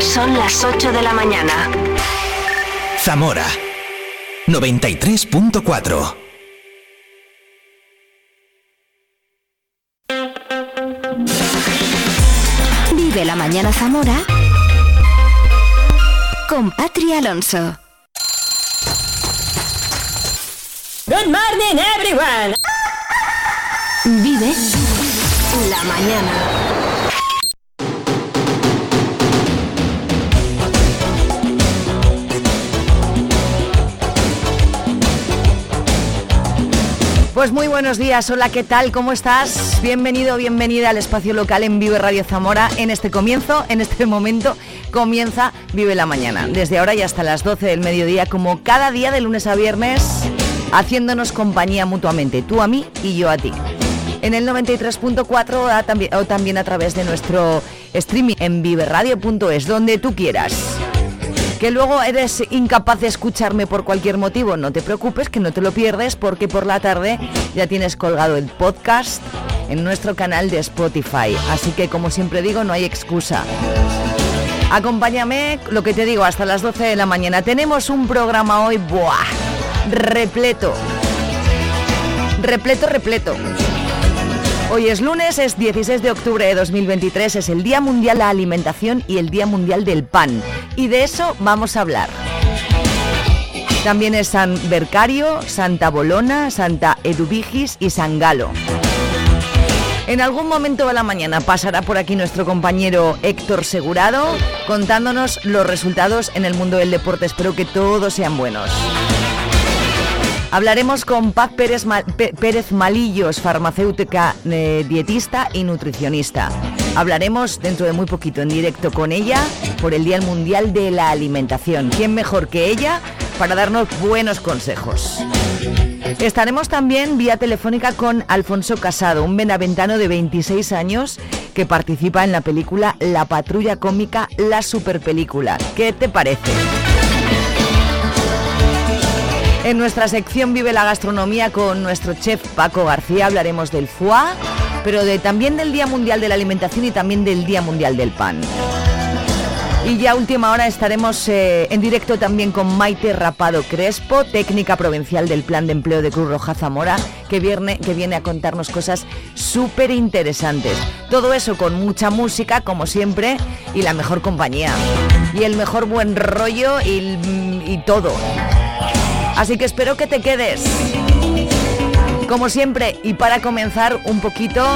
Son las 8 de la mañana. Zamora 93.4 Vive la mañana Zamora con Patri Alonso. Good morning everyone. Vive la mañana. Pues muy buenos días, hola, ¿qué tal? ¿Cómo estás? Bienvenido, bienvenida al espacio local en Vive Radio Zamora. En este comienzo, en este momento, comienza Vive la Mañana. Desde ahora y hasta las 12 del mediodía, como cada día de lunes a viernes, haciéndonos compañía mutuamente, tú a mí y yo a ti. En el 93.4 o también a través de nuestro streaming en viveradio.es, donde tú quieras. Que luego eres incapaz de escucharme por cualquier motivo, no te preocupes, que no te lo pierdes porque por la tarde ya tienes colgado el podcast en nuestro canal de Spotify. Así que como siempre digo, no hay excusa. Acompáñame, lo que te digo, hasta las 12 de la mañana. Tenemos un programa hoy, ¡buah! Repleto. Repleto, repleto. Hoy es lunes, es 16 de octubre de 2023, es el Día Mundial de la Alimentación y el Día Mundial del Pan. Y de eso vamos a hablar. También es San Bercario, Santa Bolona, Santa Edubigis y San Galo. En algún momento de la mañana pasará por aquí nuestro compañero Héctor Segurado contándonos los resultados en el mundo del deporte. Espero que todos sean buenos. Hablaremos con Paz Pérez, Malillos, farmacéutica, eh, dietista y nutricionista. Hablaremos dentro de muy poquito en directo con ella por el Día Mundial de la Alimentación. ¿Quién mejor que ella para darnos buenos consejos? Estaremos también vía telefónica con Alfonso Casado, un benaventano de 26 años que participa en la película La Patrulla Cómica, la Superpelícula. ¿Qué te parece? En nuestra sección Vive la Gastronomía con nuestro chef Paco García hablaremos del foie, pero de, también del Día Mundial de la Alimentación y también del Día Mundial del Pan. Y ya última hora estaremos eh, en directo también con Maite Rapado Crespo, técnica provincial del Plan de Empleo de Cruz Roja Zamora, que viene, que viene a contarnos cosas súper interesantes. Todo eso con mucha música, como siempre, y la mejor compañía. Y el mejor buen rollo y todo. Así que espero que te quedes. Como siempre, y para comenzar un poquito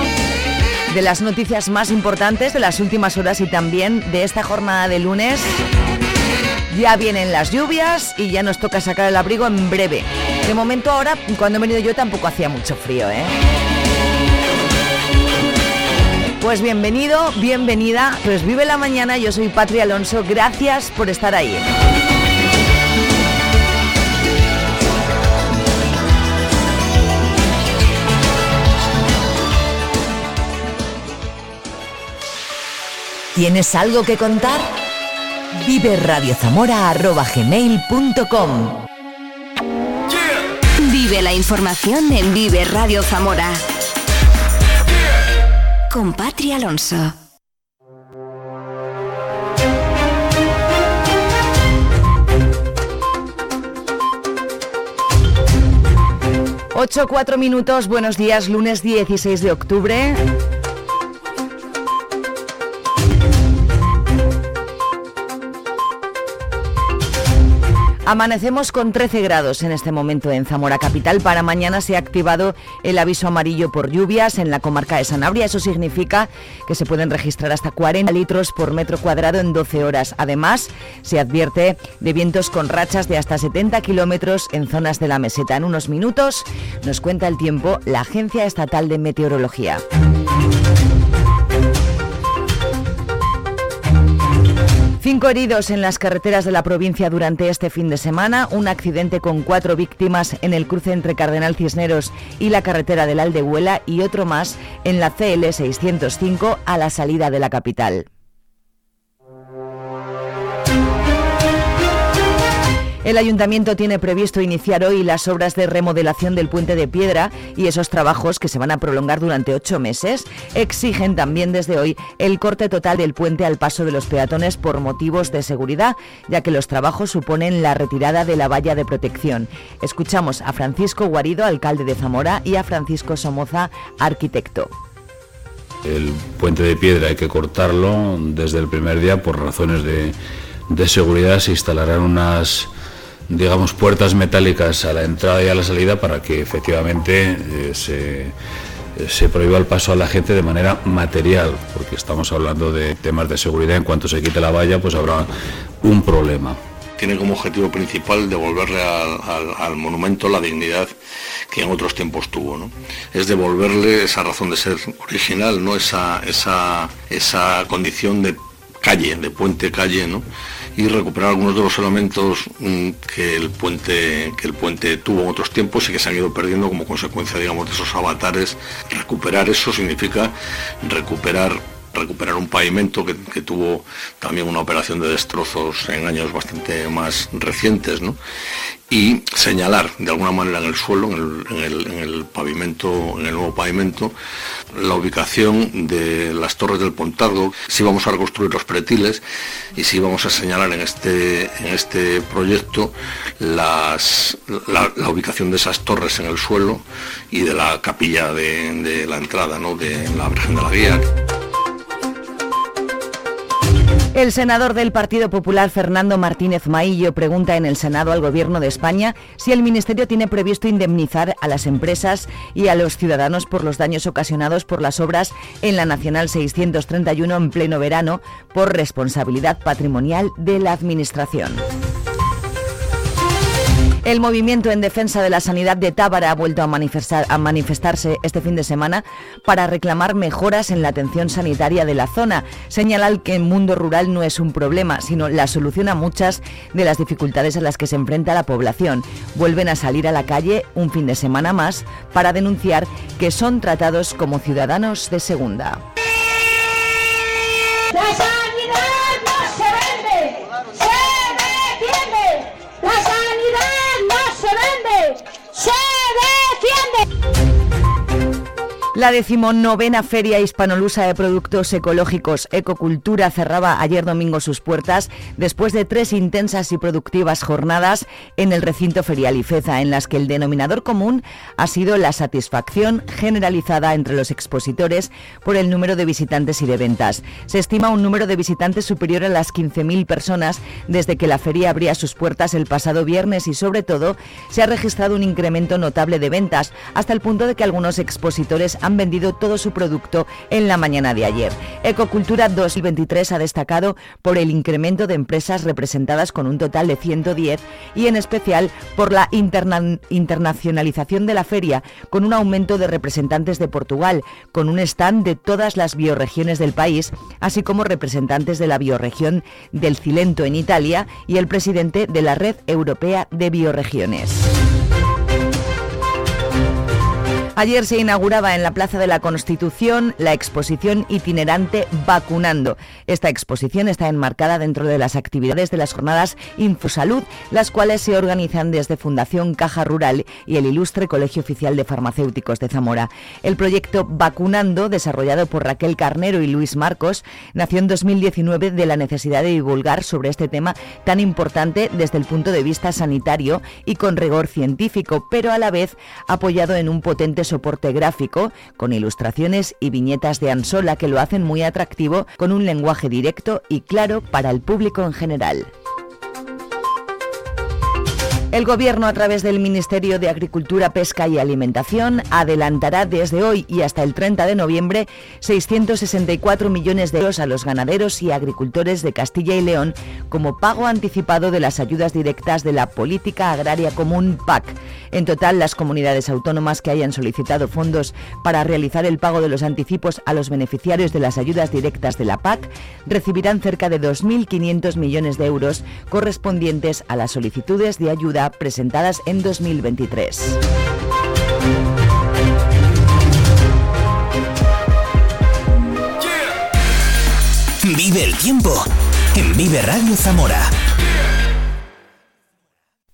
de las noticias más importantes de las últimas horas y también de esta jornada de lunes. Ya vienen las lluvias y ya nos toca sacar el abrigo en breve. De momento ahora, cuando he venido yo tampoco hacía mucho frío, ¿eh? Pues bienvenido, bienvenida. Pues vive la mañana, yo soy Patria Alonso. Gracias por estar ahí. ¿Tienes algo que contar? Vive radiozamora.gmail.com Vive la información en Vive Radio Zamora. Con Patria Alonso. Ocho, cuatro minutos, buenos días, lunes 16 de octubre. Amanecemos con 13 grados en este momento en Zamora Capital. Para mañana se ha activado el aviso amarillo por lluvias en la comarca de Sanabria. Eso significa que se pueden registrar hasta 40 litros por metro cuadrado en 12 horas. Además, se advierte de vientos con rachas de hasta 70 kilómetros en zonas de la meseta. En unos minutos nos cuenta el tiempo la Agencia Estatal de Meteorología. Cinco heridos en las carreteras de la provincia durante este fin de semana, un accidente con cuatro víctimas en el cruce entre Cardenal Cisneros y la carretera del Aldehuela y otro más en la CL 605 a la salida de la capital. El ayuntamiento tiene previsto iniciar hoy las obras de remodelación del puente de piedra y esos trabajos que se van a prolongar durante ocho meses exigen también desde hoy el corte total del puente al paso de los peatones por motivos de seguridad, ya que los trabajos suponen la retirada de la valla de protección. Escuchamos a Francisco Guarido, alcalde de Zamora, y a Francisco Somoza, arquitecto. El puente de piedra hay que cortarlo desde el primer día por razones de, seguridad. Se instalarán unas, digamos, puertas metálicas a la entrada y a la salida para que efectivamente eh, se, se prohíba el paso a la gente de manera material, porque estamos hablando de temas de seguridad. En cuanto se quite la valla, pues habrá un problema tiene como objetivo principal devolverle al, monumento la dignidad que en otros tiempos tuvo. ¿no? Es devolverle esa razón de ser original, ¿no? esa, esa, esa condición de calle, de puente calle, ¿no? Y recuperar algunos de los elementos mm, que el puente que el puente tuvo en otros tiempos y que se han ido perdiendo como consecuencia digamos de esos avatares. Recuperar eso significa recuperar recuperar un pavimento que, tuvo también una operación de destrozos en años bastante más recientes, y señalar de alguna manera en el suelo, en el, pavimento, en el nuevo pavimento, la ubicación de las torres del Pontargo, si vamos a reconstruir los pretiles y si vamos a señalar en este, en este proyecto la, ubicación de esas torres en el suelo y de la capilla de, la entrada, ¿no? de la Virgen de la Guía. El senador del Partido Popular, Fernando Martínez Maillo, pregunta en el Senado al Gobierno de España si el Ministerio tiene previsto indemnizar a las empresas y a los ciudadanos por los daños ocasionados por las obras en la Nacional 631 en pleno verano por responsabilidad patrimonial de la Administración. El movimiento en defensa de la sanidad de Tábara ha vuelto a, manifestarse este fin de semana para reclamar mejoras en la atención sanitaria de la zona. Señalan que el mundo rural no es un problema, sino la solución a muchas de las dificultades a las que se enfrenta la población. Vuelven a salir a la calle un fin de semana más para denunciar que son tratados como ciudadanos de segunda. Shame! La decimonovena Feria Hispanolusa de Productos Ecológicos Ecocultura cerraba ayer domingo sus puertas después de tres intensas y productivas jornadas en el recinto ferial Ifeza, en las que el denominador común ha sido la satisfacción generalizada entre los expositores por el número de visitantes y de ventas. Se estima un número de visitantes superior a las 15.000 personas desde que la feria abría sus puertas el pasado viernes y sobre todo se ha registrado un incremento notable de ventas hasta el punto de que algunos expositores han vendido todo su producto en la mañana de ayer. Ecocultura 2023 ha destacado por el incremento de empresas representadas con un total de 110 y en especial por la internacionalización de la feria con un aumento de representantes de Portugal, con un stand de todas las bioregiones del país, así como representantes de la bioregión del Cilento en Italia y el presidente de la Red Europea de Bioregiones. Ayer se inauguraba en la Plaza de la Constitución la exposición itinerante Vacunando. Esta exposición está enmarcada dentro de las actividades de las jornadas Infosalud, las cuales se organizan desde Fundación Caja Rural y el Ilustre Colegio Oficial de Farmacéuticos de Zamora. El proyecto Vacunando, desarrollado por Raquel Carnero y Luis Marcos, nació en 2019 de la necesidad de divulgar sobre este tema tan importante desde el punto de vista sanitario y con rigor científico, pero a la vez apoyado en un potente soporte gráfico con ilustraciones y viñetas de Ansola que lo hacen muy atractivo con un lenguaje directo y claro para el público en general. El Gobierno, a través del Ministerio de Agricultura, Pesca y Alimentación, adelantará desde hoy y hasta el 30 de noviembre 664 millones de euros a los ganaderos y agricultores de Castilla y León como pago anticipado de las ayudas directas de la Política Agraria Común PAC. En total, las comunidades autónomas que hayan solicitado fondos para realizar el pago de los anticipos a los beneficiarios de las ayudas directas de la PAC recibirán cerca de 2.500 millones de euros correspondientes a las solicitudes de ayuda presentadas en 2023. Vive el tiempo en Vive Radio Zamora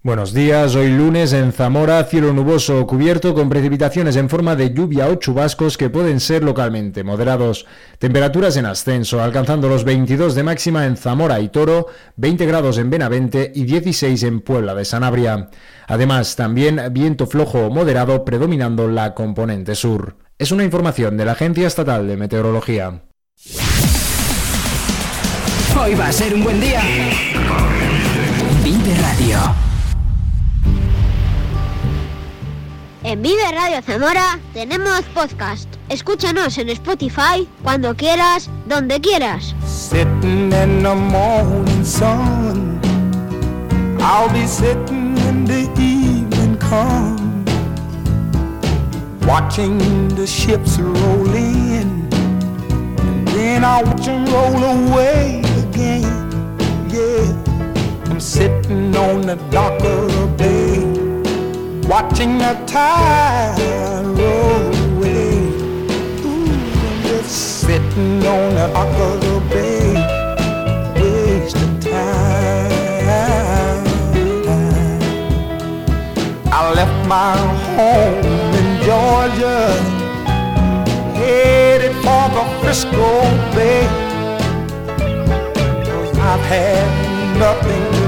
Buenos días, hoy lunes en Zamora, cielo nuboso cubierto con precipitaciones en forma de lluvia o chubascos que pueden ser localmente moderados. Temperaturas en ascenso, alcanzando los 22 de máxima en Zamora y Toro, 20 grados en Benavente y 16 en Puebla de Sanabria. Además, también viento flojo o moderado predominando la componente sur. Es una información de la Agencia Estatal de Meteorología. Hoy va a ser un buen día. Vive Radio. En Vive Radio Zamora tenemos podcast. Escúchanos en Spotify cuando quieras, donde quieras. Sitting in the morning sun. I'll be sitting in the evening come. Watching the ships roll in. And then I'll watch them roll away again. Yeah. I'm sitting on the dock of the bay watching the tide roll away. Ooh, just sitting on the dock bay, wasting time. I left my home in Georgia, headed for the Frisco Bay. I've had nothing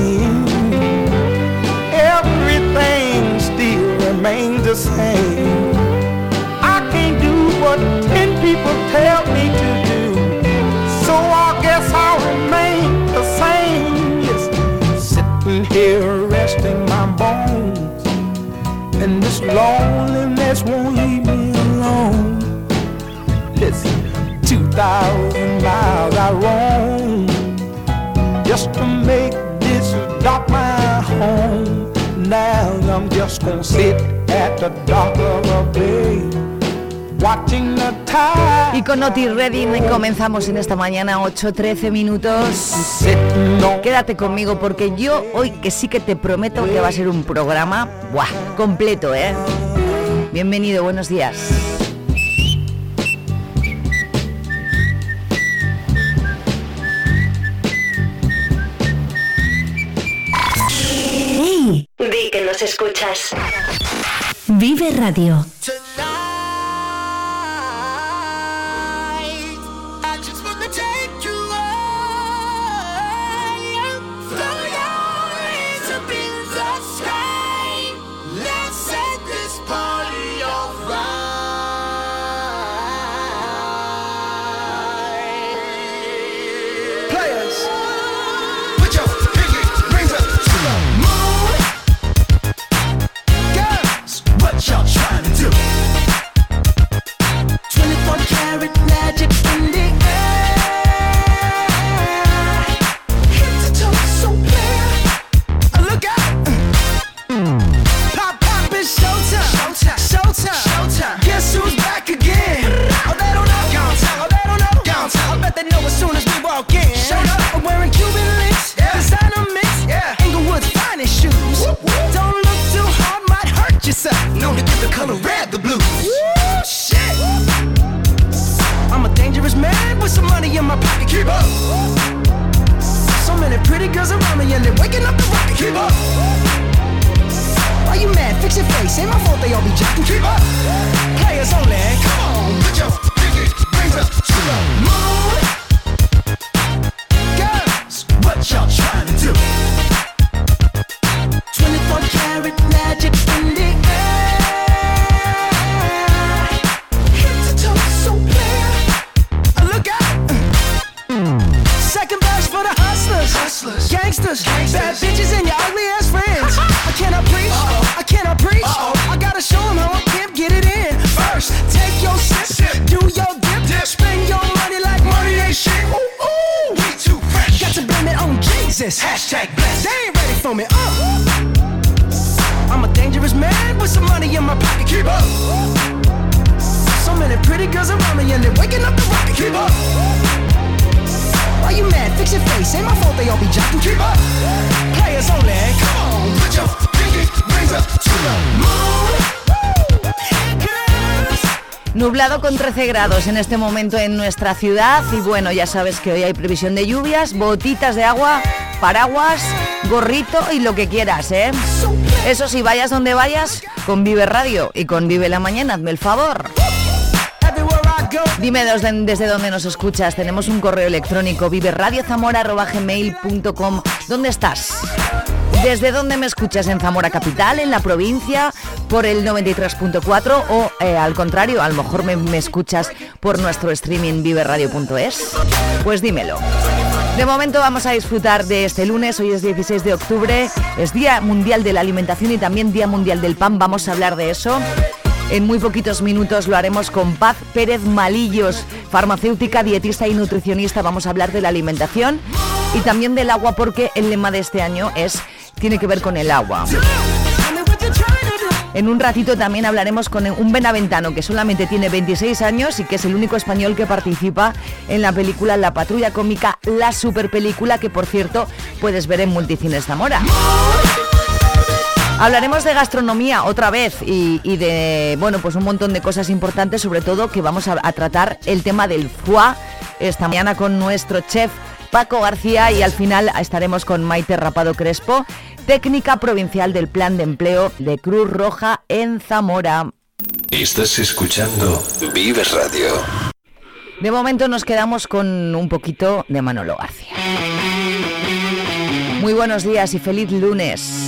remains the same. I can't do what ten people tell me to do, so I guess I'll remain the same. Yes, sitting here resting my bones, and this loneliness won't leave me alone. Listen, two thousand miles I roam just to make this dock my home. Now I'm just gonna sit Y con Otis Redding comenzamos en esta mañana 8-13 minutos. Quédate conmigo porque yo hoy que sí que te prometo que va a ser un programa ¡buah! completo, ¿eh? Bienvenido, buenos días. Di que nos escuchas. Vive Radio. Nublado con 13 grados en este momento en nuestra ciudad. Y bueno, ya sabes que hoy hay previsión de lluvias, botitas de agua, paraguas, gorrito y lo que quieras, ¿eh? Eso sí, vayas donde vayas, con Vive Radio y con Vive la Mañana, hazme el favor. Dime desde, dónde nos escuchas. Tenemos un correo electrónico viveradiozamora.gmail.com ¿Dónde estás? ¿Desde dónde me escuchas? ¿En Zamora Capital? ¿En la provincia? ¿Por el 93.4? ¿O eh, al contrario, a lo mejor me, me escuchas por nuestro streaming viverradio.es? Pues dímelo. De momento vamos a disfrutar de este lunes, hoy es 16 de octubre, es Día Mundial de la Alimentación y también Día Mundial del Pan, vamos a hablar de eso. En muy poquitos minutos lo haremos con Paz Pérez Malillos, farmacéutica, dietista y nutricionista. Vamos a hablar de la alimentación y también del agua porque el lema de este año es tiene que ver con el agua. En un ratito también hablaremos con un benaventano que solamente tiene 26 años y que es el único español que participa en la película La Patrulla Cómica, la super película que por cierto puedes ver en Multicines Zamora. Hablaremos de gastronomía otra vez y, y, de bueno pues un montón de cosas importantes, sobre todo que vamos a, a tratar el tema del foie esta mañana con nuestro chef Paco García y al final estaremos con Maite Rapado Crespo, técnica provincial del Plan de Empleo de Cruz Roja en Zamora. Estás escuchando Vive Radio. De momento nos quedamos con un poquito de Manolo García. Muy buenos días y feliz lunes.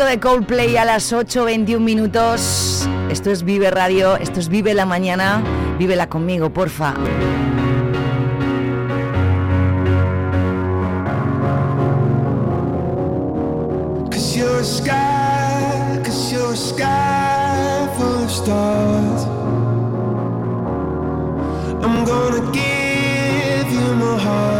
poquito de Coldplay a las 8.21 minutos. Esto es Vive Radio, esto es Vive la Mañana. Vívela conmigo, porfa. Cause you're sky, cause you're sky full of. I'm gonna give you my heart.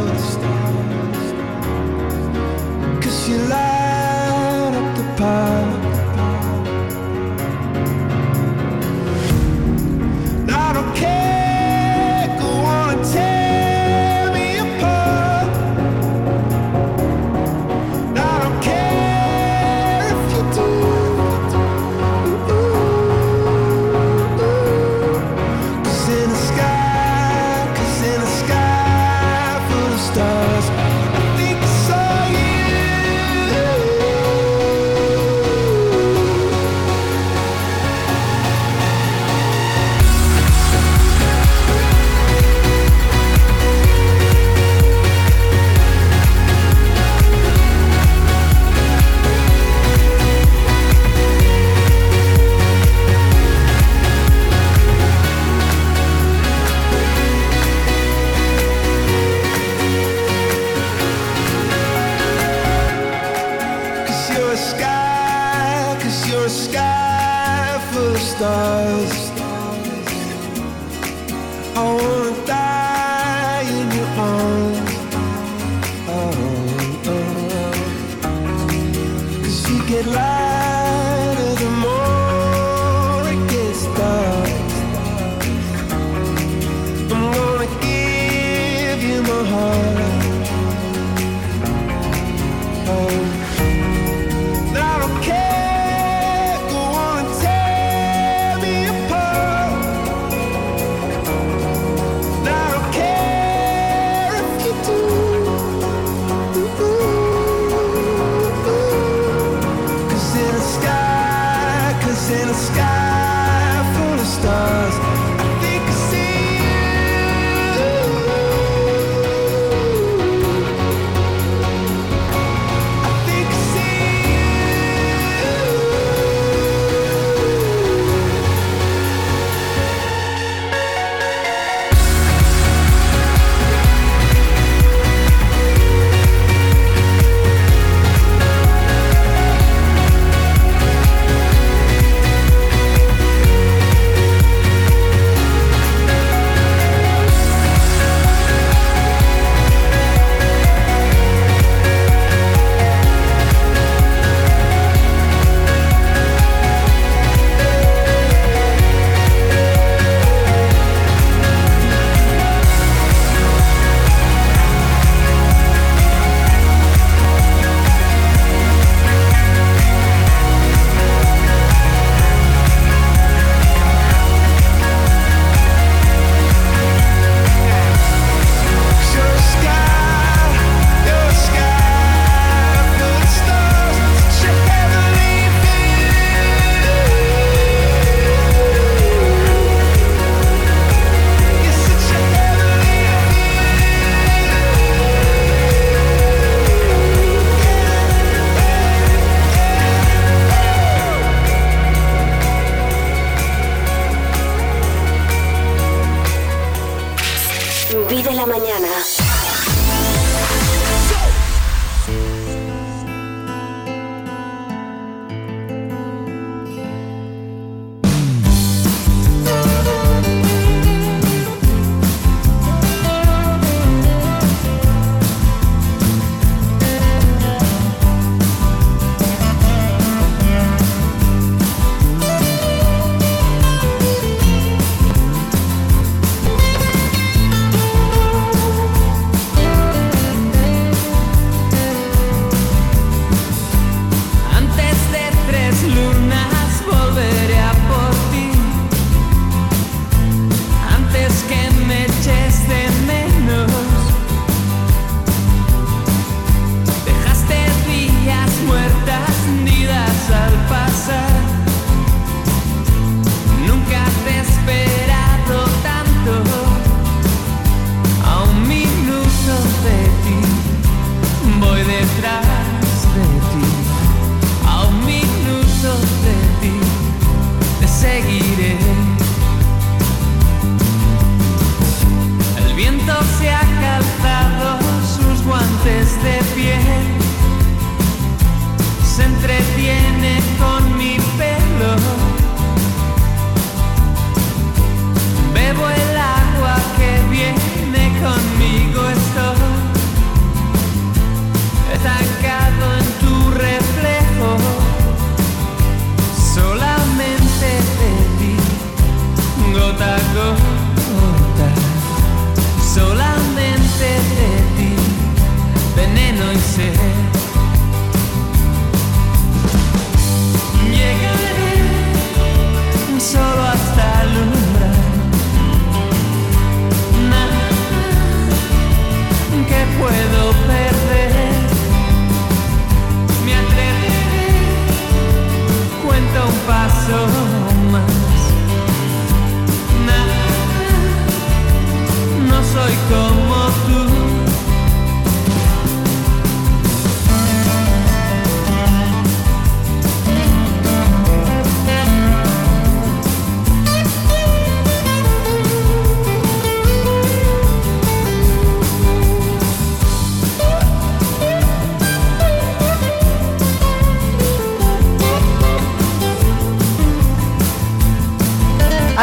to get lost.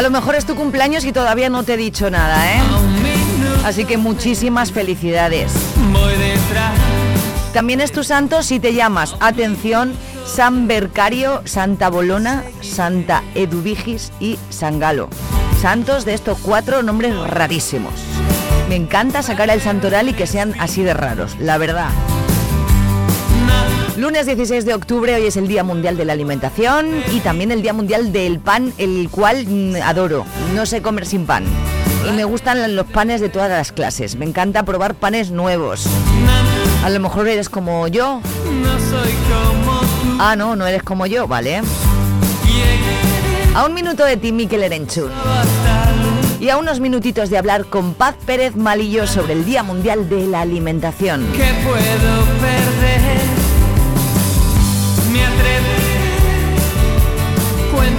Lo mejor es tu cumpleaños y todavía no te he dicho nada, ¿eh? Así que muchísimas felicidades. También es tu santo si te llamas, atención, San Bercario, Santa Bolona, Santa Eduvigis y San Galo. Santos de estos cuatro nombres rarísimos. Me encanta sacar el santoral y que sean así de raros, la verdad. Lunes 16 de octubre, hoy es el Día Mundial de la Alimentación y también el Día Mundial del Pan, el cual mm, adoro. No sé comer sin pan. Y me gustan los panes de todas las clases. Me encanta probar panes nuevos. A lo mejor eres como yo. Ah, no, no eres como yo, ¿vale? A un minuto de ti, Miquel Erenchun. Y a unos minutitos de hablar con Paz Pérez Malillo sobre el Día Mundial de la Alimentación. ¿Qué puedo perder?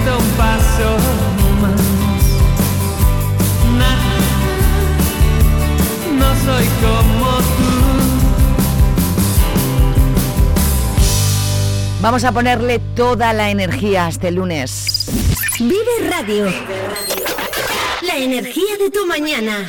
Cuento un paso más. Nah, no soy como tú. Vamos a ponerle toda la energía este lunes. Vive Radio. La energía de tu mañana.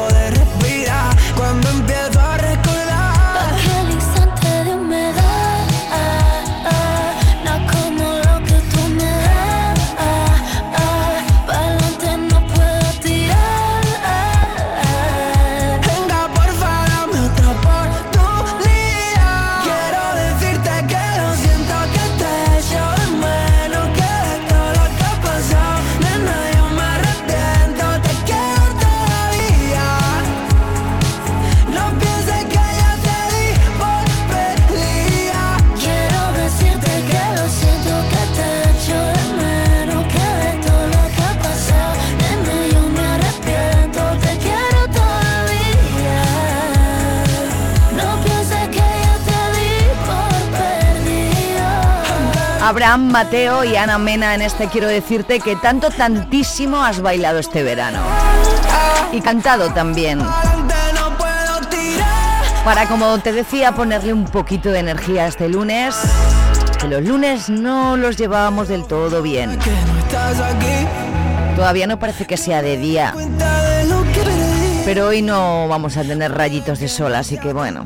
Abraham Mateo y Ana Mena en este quiero decirte que tanto, tantísimo has bailado este verano. Y cantado también. Para, como te decía, ponerle un poquito de energía este lunes. Que los lunes no los llevábamos del todo bien. Todavía no parece que sea de día. Pero hoy no vamos a tener rayitos de sol, así que bueno,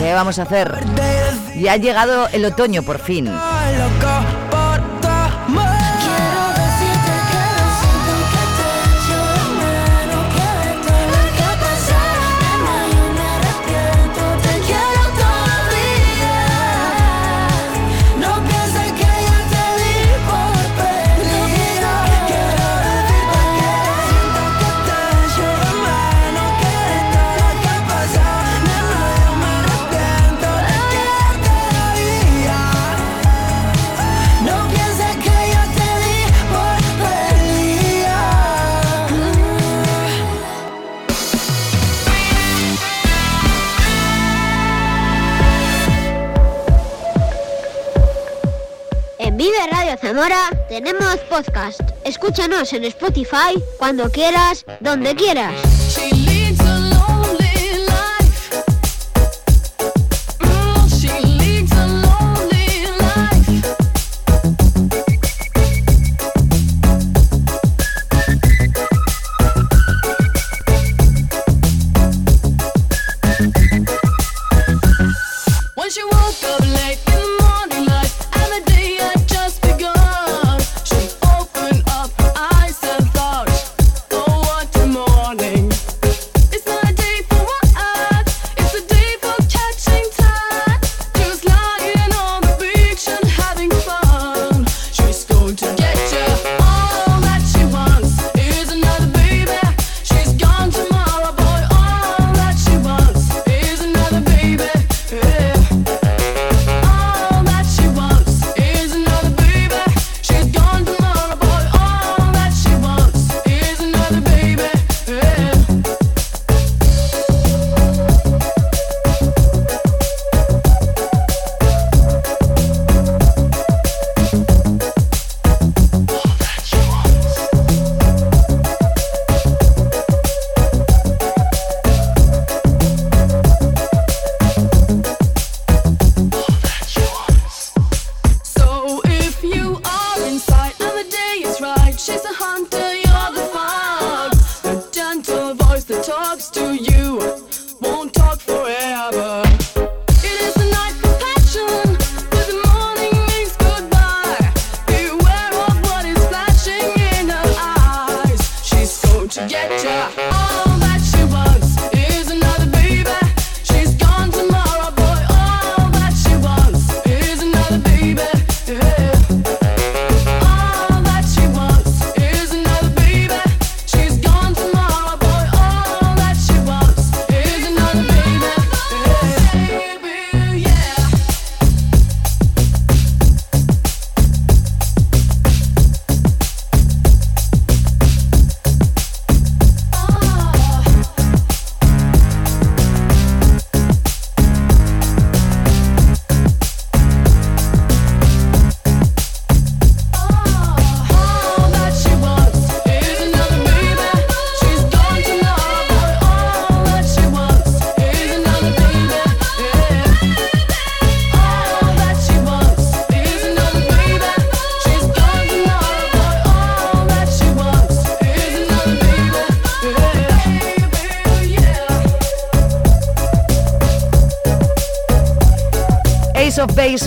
¿qué vamos a hacer? Ya ha llegado el otoño por fin. Podcast. Escúchanos en Spotify cuando quieras, donde quieras.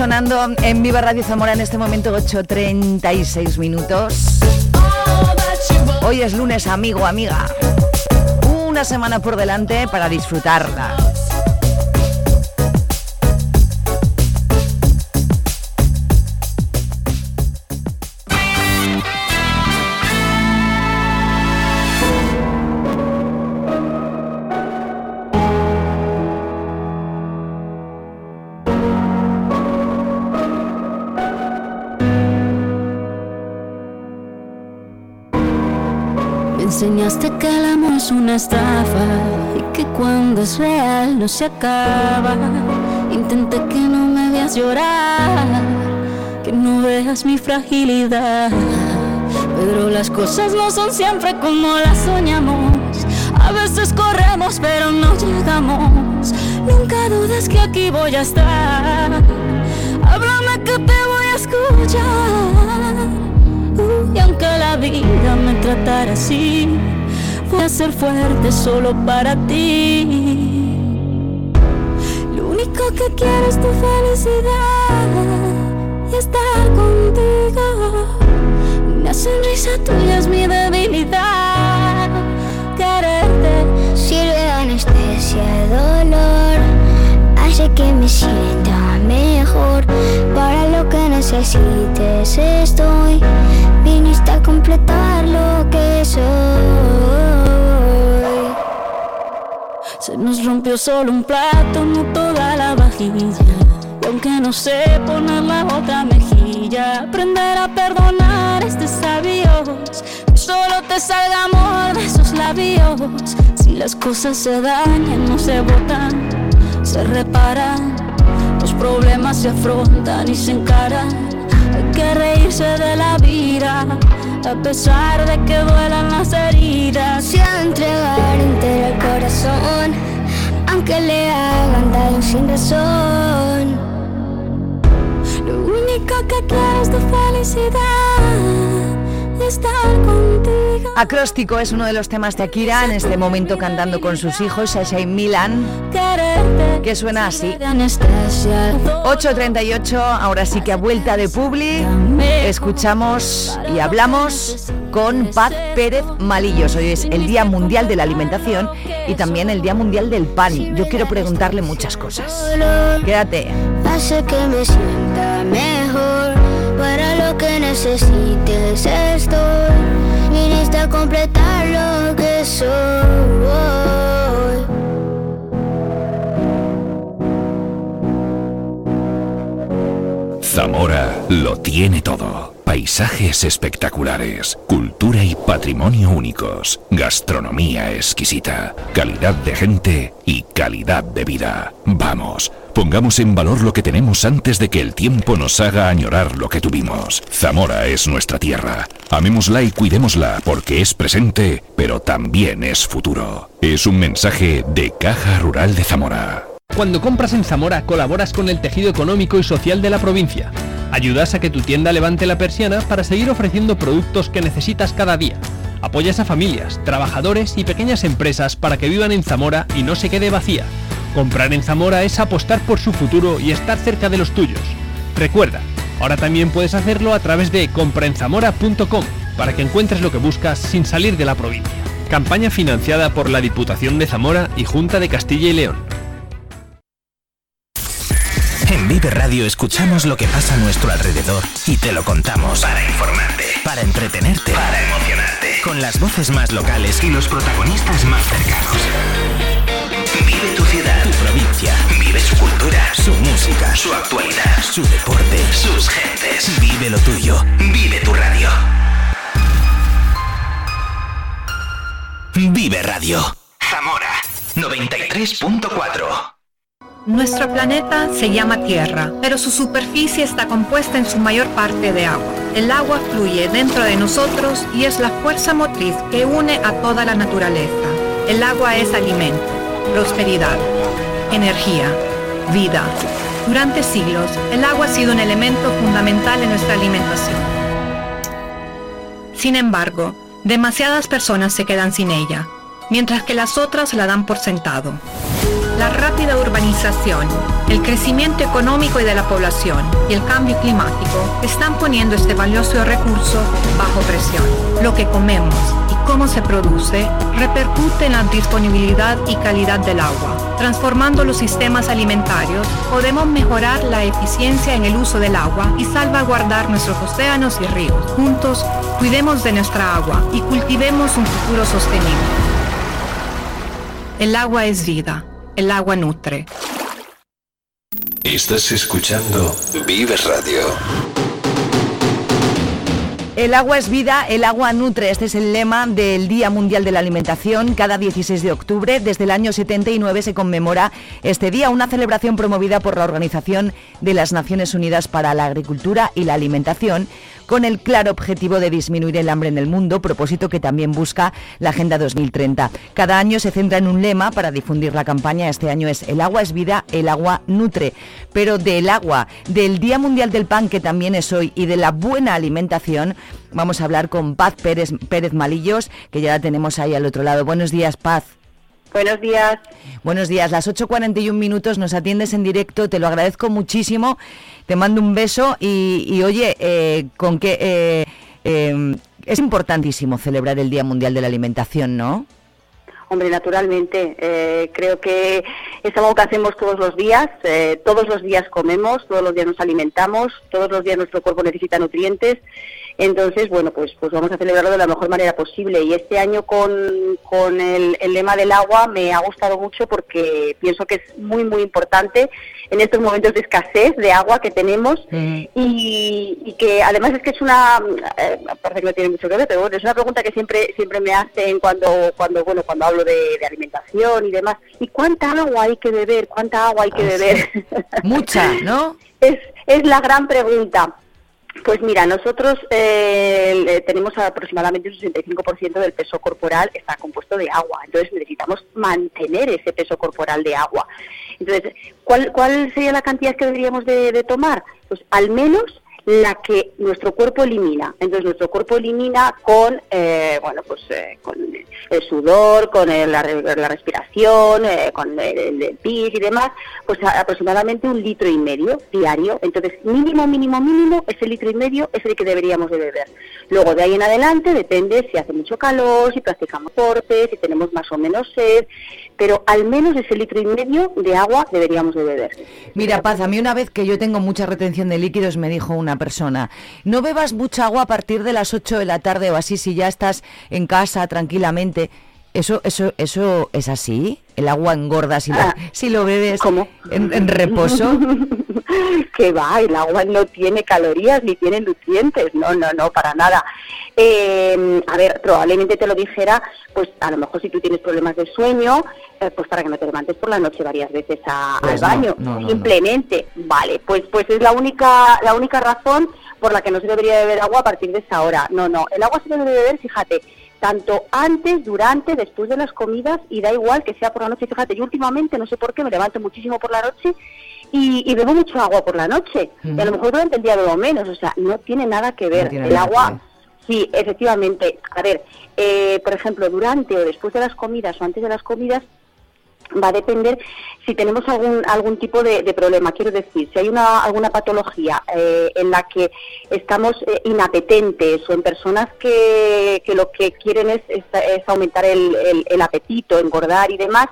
En Viva Radio Zamora en este momento 8.36 minutos. Hoy es lunes, amigo, amiga. Una semana por delante para disfrutarla. Estafa y que cuando es real no se acaba. Intenté que no me veas llorar, que no veas mi fragilidad. Pero las cosas no son siempre como las soñamos. A veces corremos pero no llegamos. Nunca dudes que aquí voy a estar. Háblame que te voy a escuchar. Y aunque la vida me tratara así, voy a ser fuerte solo para ti. Lo único que quiero es tu felicidad y estar contigo. Una sonrisa tuya es mi debilidad. Quererte Sirve de anestesia dolor, hace que me sienta mejor. Para lo que necesites estoy, viniste a completar lo que soy. Se nos rompió solo un plato, no toda la vajilla. Y aunque no sé poner la otra mejilla, aprender a perdonar es de sabios. Solo te salga amor de esos labios. Si las cosas se dañan, no se botan, se reparan. Problemas se afrontan y se encaran. Hay que reírse de la vida, a pesar de que duelan las heridas. Se entregar entero el corazón, aunque le hagan daño sin razón. Lo único que quiero es tu felicidad, estar contigo. Acróstico es uno de los temas de Akira en este momento cantando con sus hijos, Sasha y Milan, que suena así. 8.38, ahora sí que a vuelta de Publi, escuchamos y hablamos con Paz Pérez Malillos. Hoy es el Día Mundial de la Alimentación y también el Día Mundial del Pan. Yo quiero preguntarle muchas cosas. Quédate. Hace que me sienta mejor. Para necesites estoy. Viniste a completar lo que soy. Zamora lo tiene todo. Paisajes espectaculares, cultura y patrimonio únicos, gastronomía exquisita, calidad de gente y calidad de vida. Vamos, pongamos en valor lo que tenemos antes de que el tiempo nos haga añorar lo que tuvimos. Zamora es nuestra tierra. Amémosla y cuidémosla porque es presente, pero también es futuro. Es un mensaje de Caja Rural de Zamora. Cuando compras en Zamora colaboras con el tejido económico y social de la provincia. Ayudas a que tu tienda levante la persiana para seguir ofreciendo productos que necesitas cada día. Apoyas a familias, trabajadores y pequeñas empresas para que vivan en Zamora y no se quede vacía. Comprar en Zamora es apostar por su futuro y estar cerca de los tuyos. Recuerda, ahora también puedes hacerlo a través de compraenzamora.com para que encuentres lo que buscas sin salir de la provincia. Campaña financiada por la Diputación de Zamora y Junta de Castilla y León. En Vive Radio escuchamos lo que pasa a nuestro alrededor y te lo contamos. Para informarte, para entretenerte, para emocionarte. Con las voces más locales y los protagonistas más cercanos. Vive tu ciudad, Vive su cultura, su música, su actualidad, su deporte, sus gentes. Vive lo tuyo. Vive tu radio. Vive Radio. Zamora 93.4. Nuestro planeta se llama Tierra, pero su superficie está compuesta en su mayor parte de agua. El agua fluye dentro de nosotros y es la fuerza motriz que une a toda la naturaleza. El agua es alimento, prosperidad, energía, vida. Durante siglos, el agua ha sido un elemento fundamental en nuestra alimentación. Sin embargo, demasiadas personas se quedan sin ella, mientras que las otras la dan por sentado. La rápida urbanización, el crecimiento económico y de la población y el cambio climático están poniendo este valioso recurso bajo presión. Lo que comemos y cómo se produce repercute en la disponibilidad y calidad del agua. Transformando los sistemas alimentarios, podemos mejorar la eficiencia en el uso del agua y salvaguardar nuestros océanos y ríos. Juntos, cuidemos de nuestra agua y cultivemos un futuro sostenible. El agua es vida. El agua nutre. Estás escuchando Vive Radio. El agua es vida, el agua nutre. Este es el lema del Día Mundial de la Alimentación. Cada 16 de octubre, desde el año 79, se conmemora este día, una celebración promovida por la Organización de las Naciones Unidas para la Agricultura y la Alimentación, con el claro objetivo de disminuir el hambre en el mundo, propósito que también busca la Agenda 2030. Cada año se centra en un lema para difundir la campaña. Este año es El agua es vida, el agua nutre. Pero del agua, del Día Mundial del Pan, que también es hoy, y de la buena alimentación, vamos a hablar con Paz Pérez, Pérez Malillos, que ya la tenemos ahí al otro lado. Buenos días, Paz. Buenos días. Buenos días, las 8.41 minutos nos atiendes en directo, te lo agradezco muchísimo, te mando un beso y, y oye, eh, con que eh, eh, es importantísimo celebrar el Día Mundial de la Alimentación, ¿no? Hombre, naturalmente, eh, creo que es algo que hacemos todos los días, eh, todos los días comemos, todos los días nos alimentamos, todos los días nuestro cuerpo necesita nutrientes. Entonces, bueno, pues, pues vamos a celebrarlo de la mejor manera posible. Y este año con, con el, el lema del agua me ha gustado mucho porque pienso que es muy, muy importante en estos momentos de escasez de agua que tenemos y, y que además es que es una, eh, parece que no tiene mucho que ver, pero bueno, es una pregunta que siempre siempre me hacen cuando, cuando bueno, cuando hablo de, de alimentación y demás. ¿Y cuánta agua hay que beber? ¿Cuánta agua hay que Ah, sí. beber? Mucha, ¿no? es, es la gran pregunta. Pues mira, nosotros eh, le- tenemos aproximadamente un 65% del peso corporal está compuesto de agua, entonces necesitamos mantener ese peso corporal de agua. Entonces, ¿cuál, cuál sería la cantidad que deberíamos de, de tomar? Pues al menos la que nuestro cuerpo elimina. Entonces nuestro cuerpo elimina con, eh, bueno, pues eh, con el sudor, con el- la, la respiración, eh, con el, pis y demás, pues aproximadamente un litro y medio diario. Entonces mínimo, mínimo, mínimo, ese litro y medio es el que deberíamos de beber. Luego de ahí en adelante depende si hace mucho calor, si practicamos deporte, si tenemos más o menos sed, pero al menos ese litro y medio de agua deberíamos de beber. Mira, Paz, a mí una vez que yo tengo mucha retención de líquidos me dijo una persona, no bebas mucha agua a partir de las 8 de la tarde o así si ya estás en casa tranquilamente. ¿Eso, eso, eso es así? ¿El agua engorda si, lo bebes En, en reposo? que va, el agua no tiene calorías ni tiene nutrientes, no, no, no, para nada. Eh, a ver, probablemente te lo dijera, pues a lo mejor si tú tienes problemas de sueño, eh, pues para que no te levantes por la noche varias veces a- Pues al no, baño, no, no, no. simplemente, vale, pues pues es la única la única razón por la que no se debería beber agua a partir de esa hora. No, no, el agua se debe beber, fíjate, tanto antes, durante, después de las comidas y da igual que sea por la noche. Fíjate, yo últimamente no sé por qué me levanto muchísimo por la noche y, y bebo mucho agua por la noche. Y a lo mejor durante el día bebo menos, o sea, no tiene nada que ver. el que agua, sí, efectivamente. A ver, eh, por ejemplo, durante o después de las comidas o antes de las comidas, va a depender si tenemos algún algún tipo de, de problema. Quiero decir, si hay una alguna patología eh, en la que estamos eh, inapetentes o en personas que, que lo que quieren es, es- es aumentar el, el- el apetito, engordar y demás,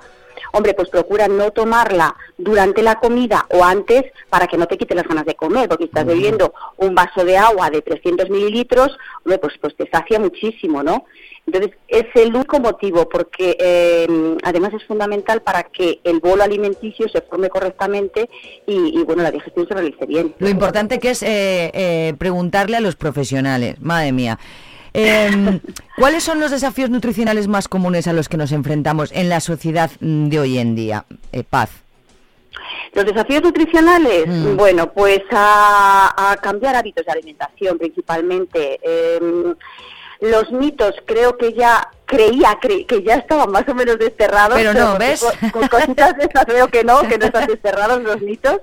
hombre, pues procura no tomarla durante la comida o antes para que no te quite las ganas de comer, porque estás bebiendo un vaso de agua de 300 mililitros, hombre, pues, pues te sacia muchísimo, ¿no? Entonces, es el único motivo, porque eh, además es fundamental para que el bolo alimenticio se forme correctamente y, y, bueno, la digestión se realice bien. Lo importante que es eh, eh, preguntarle a los profesionales, madre mía. Em, ¿Cuáles son los desafíos nutricionales más comunes a los que nos enfrentamos en la sociedad mm, de hoy en día? Eh, Paz. Los desafíos nutricionales, Mm. bueno, pues a, a cambiar hábitos de alimentación principalmente. Em, los mitos creo que ya creía cre- que ya estaban más o menos desterrados. Pero no, ¿ves? Con, con cositas de veo que no, que no están desterrados los mitos.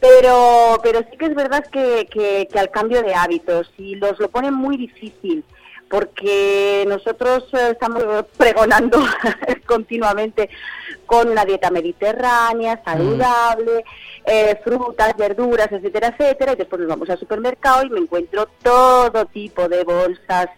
Pero, pero sí que es verdad que, que, que al cambio de hábitos y los lo ponen muy difícil porque nosotros eh, estamos pregonando continuamente con una dieta mediterránea, saludable, eh, frutas, verduras, etcétera, etcétera, y después nos vamos al supermercado y me encuentro todo tipo de bolsas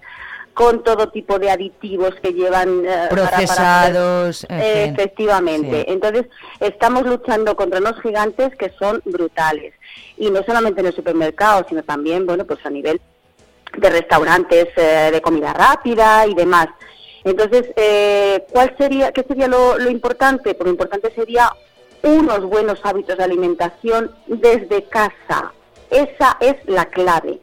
con todo tipo de aditivos que llevan eh, para- para- Procesados, en fin. efectivamente. Sí. Entonces, estamos luchando contra unos gigantes que son brutales. Y no solamente en el supermercado, sino también, bueno, pues a nivel de restaurantes eh, de comida rápida y demás. Entonces, eh, ¿cuál sería, qué sería lo, lo importante? Pues lo importante sería unos buenos hábitos de alimentación desde casa. Esa es la clave.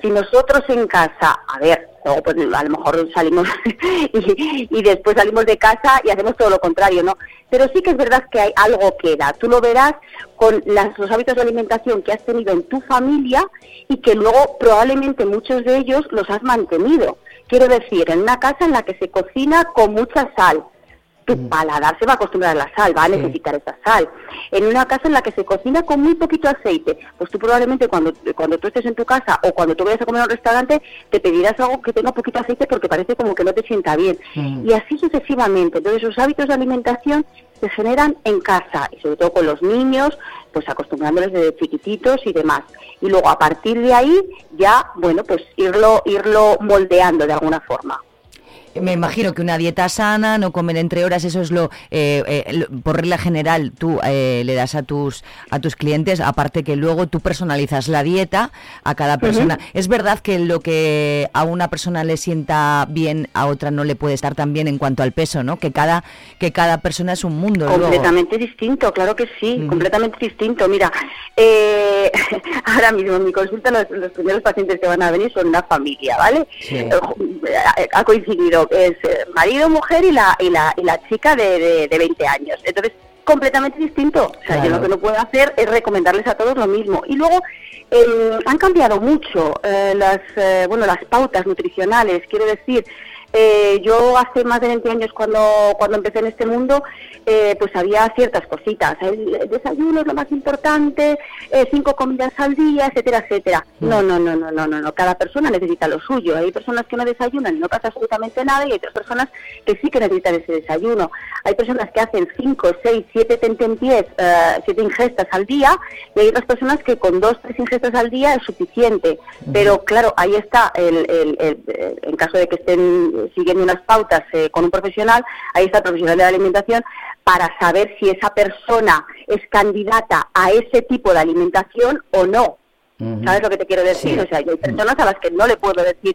Si nosotros en casa, a ver, luego pues a lo mejor salimos y, después salimos de casa y hacemos todo lo contrario, ¿no? Pero sí que es verdad que hay algo que da. Tú lo verás con los hábitos de alimentación que has tenido en tu familia y que luego probablemente muchos de ellos los has mantenido. Quiero decir, en una casa en la que se cocina con mucha sal, tu paladar se va a acostumbrar a la sal, va a necesitar esa sal. En una casa en la que se cocina con muy poquito aceite, pues tú probablemente cuando, cuando tú estés en tu casa o cuando tú vayas a comer a un restaurante, te pedirás algo que tenga poquito aceite porque parece como que no te sienta bien. Mm. Y así sucesivamente. Entonces, esos hábitos de alimentación se generan en casa y sobre todo con los niños, pues acostumbrándoles desde chiquititos y demás. Y luego a partir de ahí ya, bueno, pues irlo, irlo moldeando de alguna forma. Me imagino que una dieta sana, no comer entre horas, eso es lo, eh, eh, lo- por regla general, tú eh, le das a tus a tus clientes, aparte que luego tú personalizas la dieta a cada persona. Es verdad que lo que a una persona le sienta bien, a otra no le puede estar tan bien en cuanto al peso, ¿no? Que cada que cada persona es un mundo. luego. Completamente distinto, claro que sí, completamente distinto. Mira, eh, ahora mismo en mi consulta los, los primeros pacientes que van a venir son una familia, ¿vale? Sí. Eh, ha- ha es eh, marido, mujer y la, y la, y la chica de, de, de 20 años. Entonces, completamente distinto. O sea, yo lo que no puedo hacer es recomendarles a todos lo mismo. Y luego eh, han cambiado mucho eh, las, eh, bueno, las pautas nutricionales. Quiero decir, eh, yo hace más de 20 años cuando, cuando empecé en este mundo, eh, pues había ciertas cositas. El desayuno es lo más importante, eh, cinco comidas al día, etcétera, etcétera. No, no, no, no, no, no, no. Cada persona necesita lo suyo. Hay personas que no desayunan y no pasa absolutamente nada y hay otras personas que sí que necesitan ese desayuno. Hay personas que hacen cinco, seis, siete tentempiés, eh, siete ingestas al día y hay otras personas que con dos, tres ingestas al día es suficiente. Pero claro, ahí está, el, el- el- en caso de que estén siguiendo unas pautas eh, con un profesional, ahí está el profesional de la alimentación para saber si esa persona es candidata a ese tipo de alimentación o no. ¿Sabes lo que te quiero decir? O sea, hay personas a las que no le puedo decir,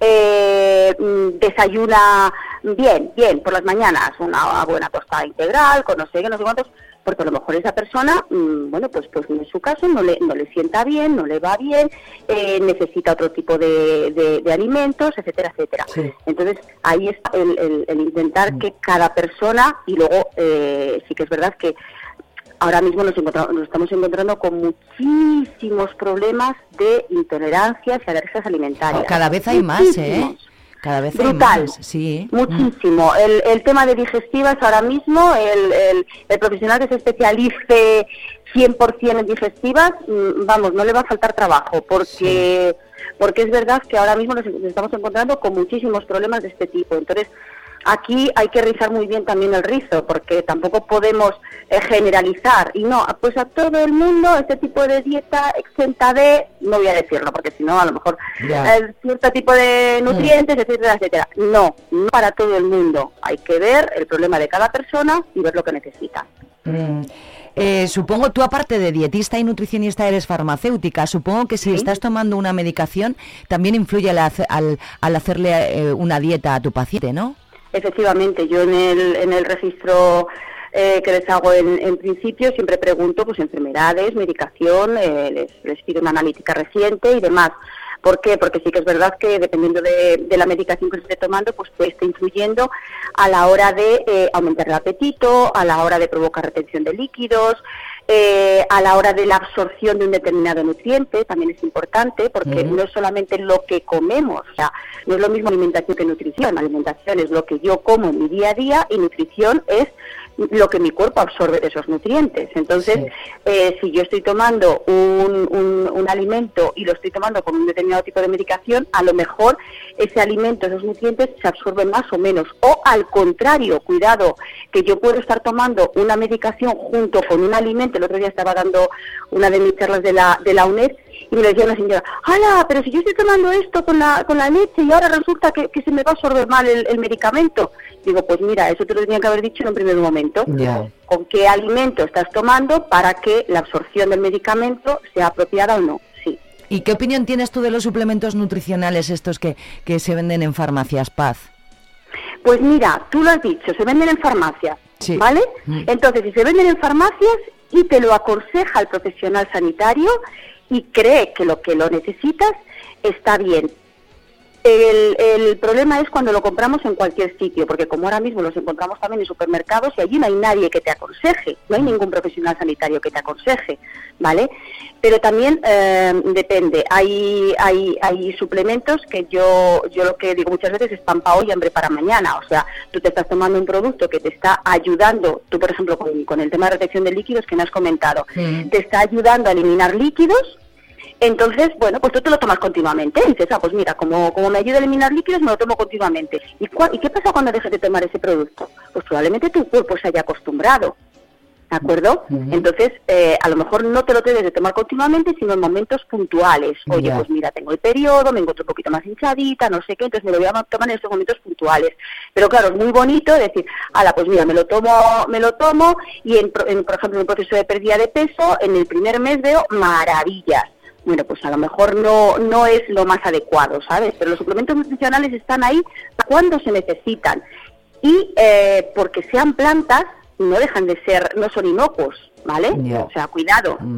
eh, mm, desayuna bien, bien, por las mañanas, una buena tostada integral, con no sé qué, no sé cuántos, porque a lo mejor esa persona, mm, bueno, pues pues en su caso no le, no le sienta bien, no le va bien, eh, necesita otro tipo de, de- de alimentos, etcétera, etcétera. Entonces, ahí está el, el- el intentar que cada persona, y luego eh, sí que es verdad que ahora mismo nos, nos estamos encontrando con muchísimos problemas de intolerancias y alergias alimentarias. Cada vez hay más, ¿eh? Cada vez Brutal. hay más. Sí. Muchísimo. El, el tema de digestivas ahora mismo, el, el- el profesional que se especialice 100% en digestivas, mm, vamos, no le va a faltar trabajo, porque porque es verdad que ahora mismo nos, nos estamos encontrando con muchísimos problemas de este tipo. Entonces, aquí hay que rizar muy bien también el rizo, porque tampoco podemos eh, generalizar. Y no, pues a todo el mundo este tipo de dieta exenta de, no voy a decirlo, porque si no, a lo mejor eh, cierto tipo de nutrientes, etcétera, etcétera. No, no para todo el mundo. Hay que ver el problema de cada persona y ver lo que necesita. Mm. Eh, supongo, tú aparte de dietista y nutricionista eres farmacéutica, supongo que si estás tomando una medicación también influye al, al hacerle eh, una dieta a tu paciente, ¿no? Efectivamente, yo en el, en el registro eh, que les hago en, principio siempre pregunto pues enfermedades, medicación, eh, les, les pido una analítica reciente y demás. ¿Por qué? Porque sí que es verdad que dependiendo de, la medicación que esté tomando, pues puede estar influyendo a la hora de eh, aumentar el apetito, a la hora de provocar retención de líquidos, eh, a la hora de la absorción de un determinado nutriente, también es importante, porque no es solamente lo que comemos, o sea, no es lo mismo alimentación que nutrición. Alimentación es lo que yo como en mi día a día y nutrición es lo que mi cuerpo absorbe de esos nutrientes. Entonces, eh, si yo estoy tomando un, un- un alimento y lo estoy tomando con un determinado tipo de medicación, a lo mejor ese alimento, esos nutrientes se absorben más o menos. O al contrario, cuidado, que yo puedo estar tomando una medicación junto con un alimento. El otro día estaba dando una de mis charlas de la, de la UNED y me decía una señora, ¡Hala! Pero si yo estoy tomando esto con la, con la leche y ahora resulta que, que se me va a absorber mal el, el medicamento. Digo, pues mira, eso te lo tenía que haber dicho en un primer momento. Con qué alimento estás tomando para que la absorción del medicamento sea apropiada o no. Sí. ¿Y qué opinión tienes tú de los suplementos nutricionales estos que, que se venden en farmacias, Paz? Pues mira, tú lo has dicho, se venden en farmacias, Sí. ¿vale? Mm. Entonces, si se venden en farmacias y te lo aconseja el profesional sanitario y cree que lo que lo necesitas está bien. El, el problema es cuando lo compramos en cualquier sitio, porque como ahora mismo los encontramos también en supermercados y allí no hay nadie que te aconseje, no hay ningún profesional sanitario que te aconseje, ¿vale? Pero también eh, depende, hay, hay, hay suplementos que yo, yo lo que digo muchas veces es pan pa' hoy y hambre para mañana, o sea, tú te estás tomando un producto que te está ayudando, tú por ejemplo con, con el tema de retención de líquidos que me has comentado, te está ayudando a eliminar líquidos, entonces, bueno, pues tú te lo tomas continuamente. Y dices, ah, pues mira, como, como me ayuda a eliminar líquidos, me lo tomo continuamente. ¿Y, cua- ¿Y qué pasa cuando dejes de tomar ese producto? Pues probablemente tu cuerpo se haya acostumbrado. ¿De acuerdo? Entonces, eh, a lo mejor no te lo debes de tomar continuamente, sino en momentos puntuales. Oye, pues mira, tengo el periodo, me encuentro un poquito más hinchadita, no sé qué, entonces me lo voy a tomar en estos momentos puntuales. Pero claro, es muy bonito decir, ala, pues mira, me lo tomo, me lo tomo y, en, en, por ejemplo, en un proceso de pérdida de peso, en el primer mes veo maravillas. Bueno, pues a lo mejor no, no es lo más adecuado, ¿sabes? Pero los suplementos nutricionales están ahí cuando se necesitan. Y eh, porque sean plantas, no dejan de ser, no son inocuos. ¿Vale? O sea, cuidado.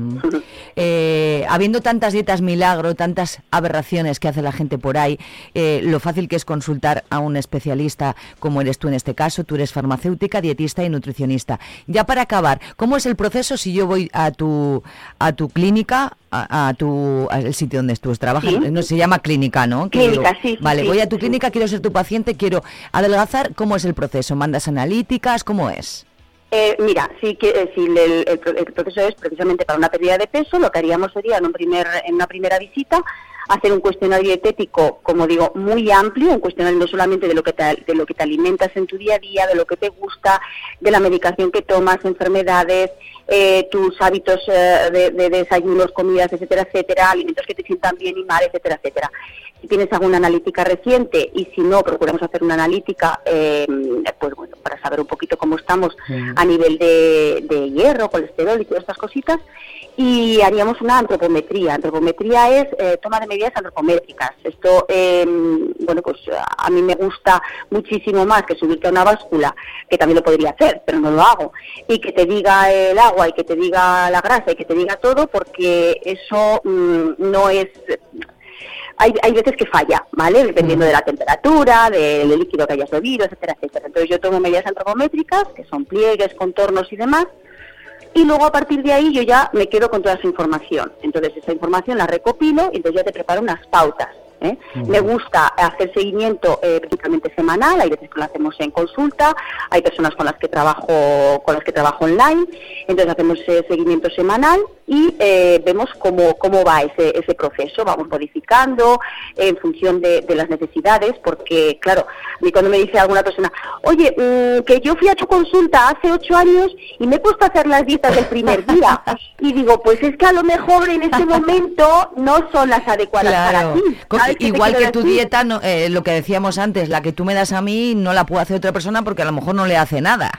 Eh, habiendo tantas dietas milagro, tantas aberraciones que hace la gente por ahí, eh, lo fácil que es consultar a un especialista como eres tú en este caso, tú eres farmacéutica, dietista y nutricionista. Ya para acabar, ¿cómo es el proceso si yo voy a tu a tu clínica, a, a tu al sitio donde tú trabajas? Sí. No se llama clínica, ¿no? Clínica, sí, sí, Vale, sí. voy a tu clínica, quiero ser tu paciente, quiero adelgazar, ¿cómo es el proceso? ¿Mandas analíticas? ¿Cómo es? Eh, mira, que eh, si el, el proceso es precisamente para una pérdida de peso, lo que haríamos sería en, un primer, en una primera visita hacer un cuestionario dietético, como digo, muy amplio, un cuestionario no solamente de lo que te, de lo que te alimentas en tu día a día, de lo que te gusta, de la medicación que tomas, enfermedades, eh, tus hábitos eh, de, de desayunos, comidas, etcétera, etcétera, alimentos que te sientan bien y mal, etcétera, etcétera. Si tienes alguna analítica reciente y si no, procuramos hacer una analítica, eh, pues bueno, para saber un poquito cómo estamos a nivel de, de hierro, colesterol y todas estas cositas. Y haríamos una antropometría. Antropometría es eh, toma de medidas antropométricas. Esto, eh, bueno, pues a mí me gusta muchísimo más que subirte a una báscula, que también lo podría hacer, pero no lo hago, y que te diga el agua y que te diga la grasa y que te diga todo, porque eso mm, no es hay, hay veces que falla, ¿vale? Dependiendo de la temperatura, del líquido que hayas bebido, etcétera, etcétera. Entonces yo tomo medidas antropométricas, que son pliegues, contornos y demás, y luego a partir de ahí yo ya me quedo con toda esa información. Entonces esa información la recopilo y entonces ya te preparo unas pautas. ¿eh? Me gusta hacer seguimiento eh, prácticamente semanal, hay veces que lo hacemos en consulta, hay personas con las que trabajo con las que trabajo online, entonces hacemos eh, seguimiento semanal y eh, vemos cómo, cómo va ese, ese proceso, vamos modificando en función de, de las necesidades, porque claro, cuando me dice alguna persona, oye, mm, que yo fui a tu consulta hace ocho años y me he puesto a hacer las dietas del primer día, y digo, pues es que a lo mejor en este momento no son las adecuadas para ti. Co- ¿sabes qué te Igual que tu decir? dieta, no- eh, lo que decíamos antes, la que tú me das a mí no la puede hacer otra persona porque a lo mejor no le hace nada.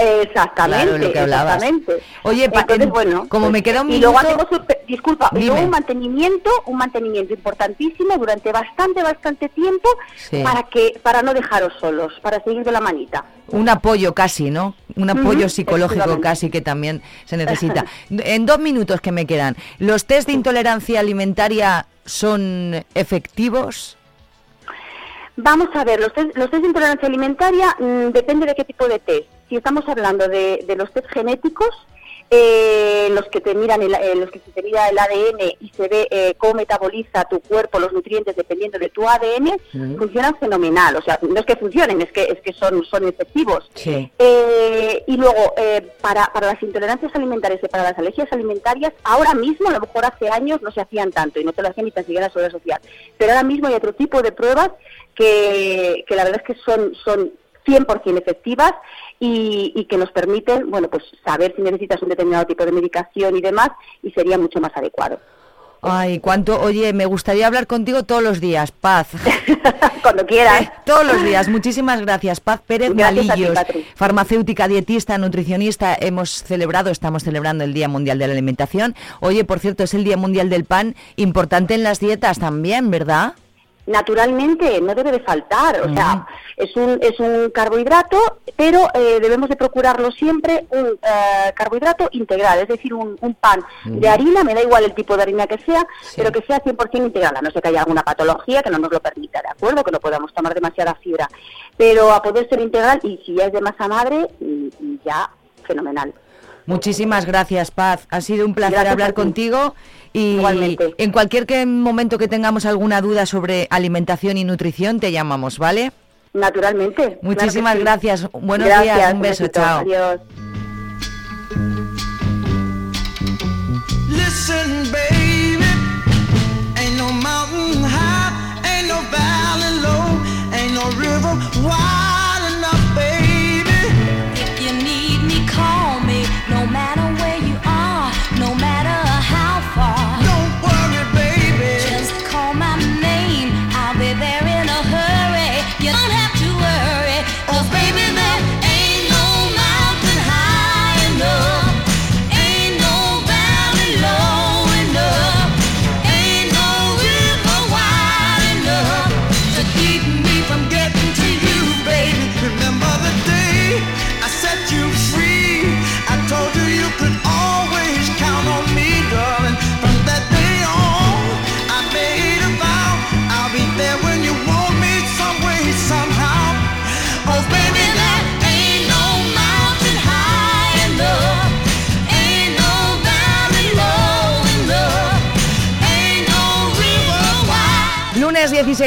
Exactamente, Claro, lo que hablabas. exactamente. Oye, pa- Entonces, en- como como me queda un Y luego minuto- hacemos, un pe- disculpa, y luego un mantenimiento, un mantenimiento importantísimo durante bastante, bastante tiempo Sí. para que, para no dejaros solos, para seguir de la manita. Un apoyo casi, ¿no? Un apoyo psicológico casi que también se necesita. En dos minutos que me quedan, ¿los test de intolerancia alimentaria son efectivos? Vamos a ver, los test, los test de intolerancia alimentaria mm, depende de qué tipo de test. Si estamos hablando de, de los test genéticos, eh, los que te miran el, eh, los que se te mira el ADN y se ve eh, cómo metaboliza tu cuerpo los nutrientes dependiendo de tu ADN, funcionan fenomenal. O sea, no es que funcionen, es que es que son son efectivos. Sí. Eh, y luego, eh, para, para las intolerancias alimentarias y para las alergias alimentarias, ahora mismo, a lo mejor hace años no se hacían tanto y no te lo hacían ni tan siquiera la seguridad social. Pero ahora mismo hay otro tipo de pruebas que, que la verdad es que son, son 100% efectivas y, y que nos permiten, bueno, pues saber si necesitas un determinado tipo de medicación y demás y sería mucho más adecuado. Ay, cuánto, oye, me gustaría hablar contigo todos los días, Paz. Cuando quieras. todos los días. Muchísimas gracias, Paz Pérez Gracias ti, farmacéutica, dietista, nutricionista. Hemos celebrado, estamos celebrando el Día Mundial de la Alimentación. Oye, por cierto, es el Día Mundial del Pan, importante en las dietas también, ¿verdad? Naturalmente no debe de faltar, o sea, es un es un carbohidrato, pero eh, debemos de procurarlo siempre un eh, carbohidrato integral, es decir, un, un pan de harina, me da igual el tipo de harina que sea, Sí. pero que sea 100% integral, a no ser que haya alguna patología que no nos lo permita, ¿de acuerdo? Que no podamos tomar demasiada fibra, pero a poder ser integral y si ya es de masa madre, mm, ya fenomenal. Muchísimas gracias, Paz. Ha sido un placer Gracias hablar ti. Y Igualmente. en cualquier que- momento que tengamos alguna duda sobre alimentación y nutrición te llamamos, ¿vale? Naturalmente. Muchísimas claro que sí. gracias. Buenos Gracias, días, un beso, besito. chao. Adiós. Listen, baby, ain't no mountain high, ain't no valley low, ain't no river wide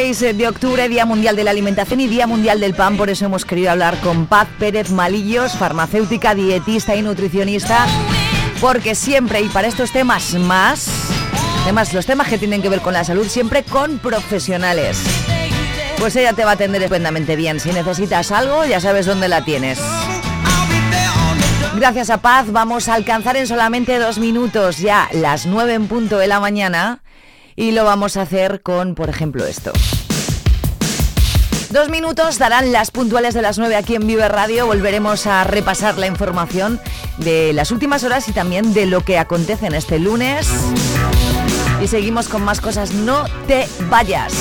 6 eh, de octubre, Día Mundial de la Alimentación y Día Mundial del Pan, por eso hemos querido hablar con Paz Pérez Malillos, farmacéutica, dietista y nutricionista, porque siempre y para estos temas más, temas, los temas que tienen que ver con la salud, siempre con profesionales. Pues ella te va a atender estupendamente bien. Si necesitas algo, ya sabes dónde la tienes. Gracias a Paz, vamos a alcanzar en solamente dos minutos ya las 9 en punto de la mañana y lo vamos a hacer con, por ejemplo, esto. Dos minutos darán las puntuales de las 9 aquí en Vive Radio. Volveremos a repasar la información de las últimas horas y también de lo que acontece en este lunes. Y seguimos con más cosas. No te vayas.